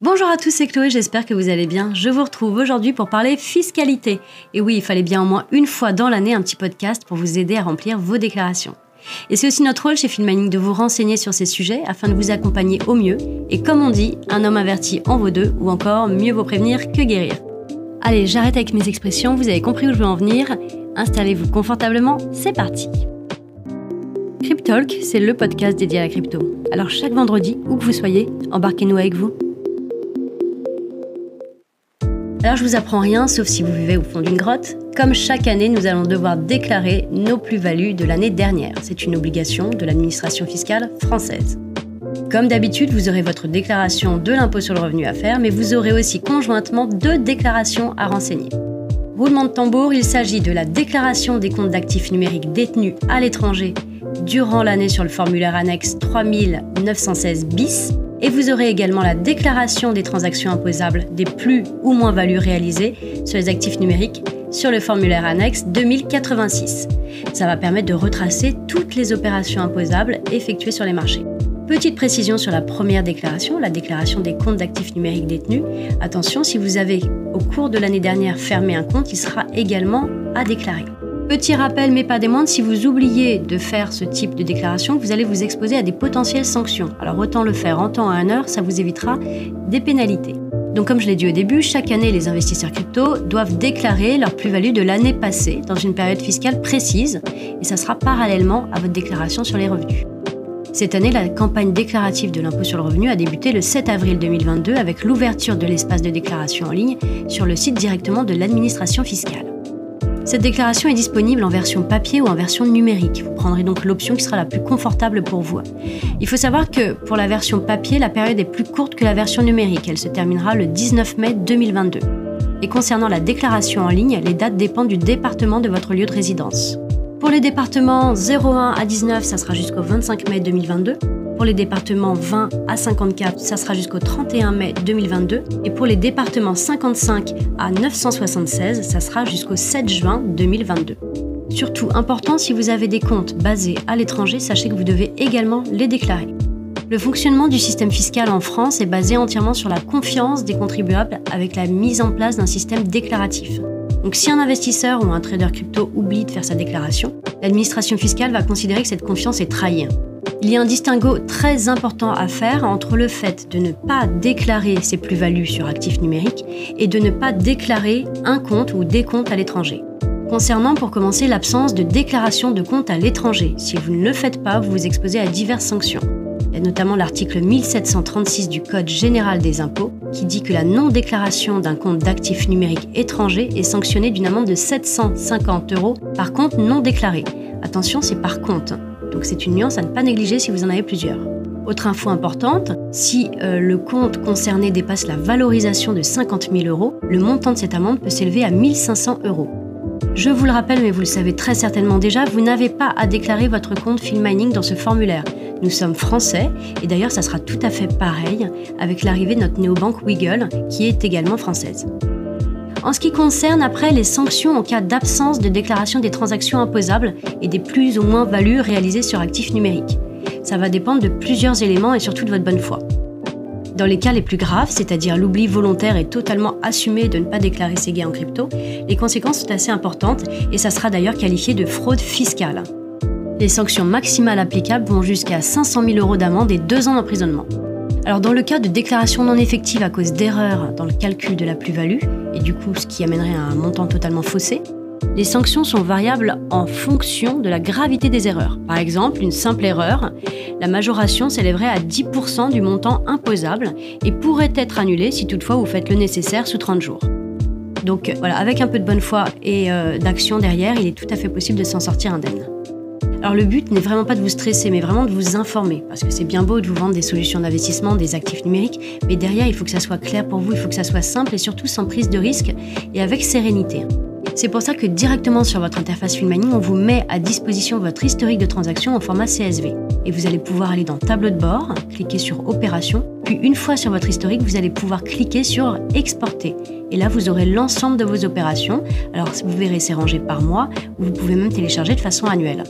Bonjour à tous, c'est Chloé, j'espère que vous allez bien. Je vous retrouve aujourd'hui pour parler fiscalité. Et oui, il fallait bien au moins une fois dans l'année un petit podcast pour vous aider à remplir vos déclarations. Et c'est aussi notre rôle chez Filming de vous renseigner sur ces sujets afin de vous accompagner au mieux. Et comme on dit, un homme averti en vaut deux, ou encore mieux vaut prévenir que guérir. Allez, j'arrête avec mes expressions, vous avez compris où je veux en venir. Installez-vous confortablement, c'est parti. Cryptalk, c'est le podcast dédié à la crypto. Alors chaque vendredi, où que vous soyez, embarquez-nous avec vous. Alors je vous apprends rien, sauf si vous vivez au fond d'une grotte. Comme chaque année, nous allons devoir déclarer nos plus-values de l'année dernière. C'est une obligation de l'administration fiscale française. Comme d'habitude, vous aurez votre déclaration de l'impôt sur le revenu à faire, mais vous aurez aussi conjointement deux déclarations à renseigner. Roulement de tambour, il s'agit de la déclaration des comptes d'actifs numériques détenus à l'étranger durant l'année sur le formulaire annexe 3916 bis et vous aurez également la déclaration des transactions imposables des plus ou moins-values réalisées sur les actifs numériques sur le formulaire annexe 2086. Ça va permettre de retracer toutes les opérations imposables effectuées sur les marchés. Petite précision sur la première déclaration, la déclaration des comptes d'actifs numériques détenus. Attention, si vous avez au cours de l'année dernière fermé un compte, il sera également à déclarer. Petit rappel, mais pas des moindres, si vous oubliez de faire ce type de déclaration, vous allez vous exposer à des potentielles sanctions. Alors autant le faire en temps et en heure, ça vous évitera des pénalités. Donc comme je l'ai dit au début, chaque année, les investisseurs crypto doivent déclarer leur plus-value de l'année passée dans une période fiscale précise, et ça sera parallèlement à votre déclaration sur les revenus. Cette année, la campagne déclarative de l'impôt sur le revenu a débuté le 7 avril 2022 avec l'ouverture de l'espace de déclaration en ligne sur le site directement de l'administration fiscale. Cette déclaration est disponible en version papier ou en version numérique. Vous prendrez donc l'option qui sera la plus confortable pour vous. Il faut savoir que pour la version papier, la période est plus courte que la version numérique. Elle se terminera le 19 mai 2022. Et concernant la déclaration en ligne, les dates dépendent du département de votre lieu de résidence. Pour les départements 01 à 19, ça sera jusqu'au 25 mai 2022. Pour les départements 20 à 54, ça sera jusqu'au 31 mai 2022. Et pour les départements 55 à 976, ça sera jusqu'au 7 juin 2022. Surtout important, si vous avez des comptes basés à l'étranger, sachez que vous devez également les déclarer. Le fonctionnement du système fiscal en France est basé entièrement sur la confiance des contribuables avec la mise en place d'un système déclaratif. Donc si un investisseur ou un trader crypto oublie de faire sa déclaration, l'administration fiscale va considérer que cette confiance est trahie. Il y a un distinguo très important à faire entre le fait de ne pas déclarer ses plus-values sur actifs numériques et de ne pas déclarer un compte ou des comptes à l'étranger. Concernant pour commencer l'absence de déclaration de compte à l'étranger, si vous ne le faites pas, vous vous exposez à diverses sanctions. Il y a notamment l'article 1736 du Code général des impôts qui dit que la non-déclaration d'un compte d'actifs numériques étranger est sanctionnée d'une amende de 750 euros par compte non déclaré. Attention, c'est par compte. Donc c'est une nuance à ne pas négliger si vous en avez plusieurs. Autre info importante, si euh, le compte concerné dépasse la valorisation de 50 000 euros, le montant de cette amende peut s'élever à 1500 euros. Je vous le rappelle, mais vous le savez très certainement déjà, vous n'avez pas à déclarer votre compte Mining dans ce formulaire. Nous sommes français et d'ailleurs ça sera tout à fait pareil avec l'arrivée de notre néobanque Wiggle qui est également française. En ce qui concerne après les sanctions en cas d'absence de déclaration des transactions imposables et des plus ou moins values réalisées sur actifs numériques, ça va dépendre de plusieurs éléments et surtout de votre bonne foi. Dans les cas les plus graves, c'est-à-dire l'oubli volontaire et totalement assumé de ne pas déclarer ses gains en crypto, les conséquences sont assez importantes et ça sera d'ailleurs qualifié de fraude fiscale. Les sanctions maximales applicables vont jusqu'à 500 000 euros d'amende et 2 ans d'emprisonnement. Alors dans le cas de déclaration non effective à cause d'erreurs dans le calcul de la plus-value, et du coup ce qui amènerait à un montant totalement faussé, les sanctions sont variables en fonction de la gravité des erreurs. Par exemple, une simple erreur, la majoration s'élèverait à 10% du montant imposable et pourrait être annulée si toutefois vous faites le nécessaire sous 30 jours. Donc voilà, avec un peu de bonne foi et euh, d'action derrière, il est tout à fait possible de s'en sortir indemne. Alors le but n'est vraiment pas de vous stresser, mais vraiment de vous informer, parce que c'est bien beau de vous vendre des solutions d'investissement, des actifs numériques, mais derrière, il faut que ça soit clair pour vous, il faut que ça soit simple et surtout sans prise de risque et avec sérénité. C'est pour ça que directement sur votre interface Filmani, on vous met à disposition votre historique de transaction en format CSV. Et vous allez pouvoir aller dans Tableau de bord, cliquer sur Opération, puis une fois sur votre historique, vous allez pouvoir cliquer sur Exporter. Et là, vous aurez l'ensemble de vos opérations. Alors, vous verrez, c'est rangé par mois, ou vous pouvez même télécharger de façon annuelle.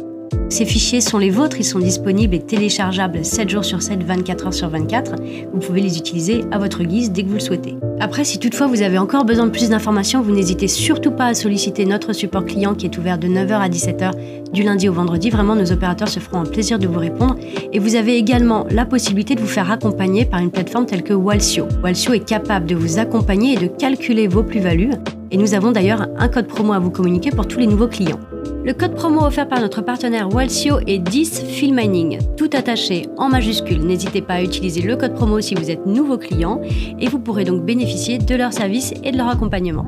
Ces fichiers sont les vôtres, ils sont disponibles et téléchargeables 7 jours sur 7, 24 heures sur 24. Vous pouvez les utiliser à votre guise dès que vous le souhaitez. Après, si toutefois vous avez encore besoin de plus d'informations, vous n'hésitez surtout pas à solliciter notre support client qui est ouvert de 9h à 17h du lundi au vendredi. Vraiment, nos opérateurs se feront un plaisir de vous répondre. Et vous avez également la possibilité de vous faire accompagner par une plateforme telle que Walsio. Walsio est capable de vous accompagner et de calculer vos plus-values. Et nous avons d'ailleurs un code promo à vous communiquer pour tous les nouveaux clients. Le code promo offert par notre partenaire Walsio est 10 Filmining, tout attaché en majuscule. N'hésitez pas à utiliser le code promo si vous êtes nouveau client et vous pourrez donc bénéficier de leur service et de leur accompagnement.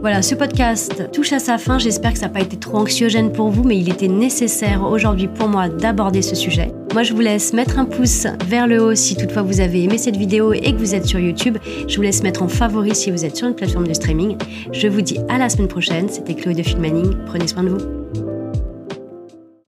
Voilà, ce podcast touche à sa fin. J'espère que ça n'a pas été trop anxiogène pour vous, mais il était nécessaire aujourd'hui pour moi d'aborder ce sujet. Moi, je vous laisse mettre un pouce vers le haut si toutefois vous avez aimé cette vidéo et que vous êtes sur YouTube. Je vous laisse mettre en favori si vous êtes sur une plateforme de streaming. Je vous dis à la semaine prochaine. C'était Chloé de Filmaning. Prenez soin de vous.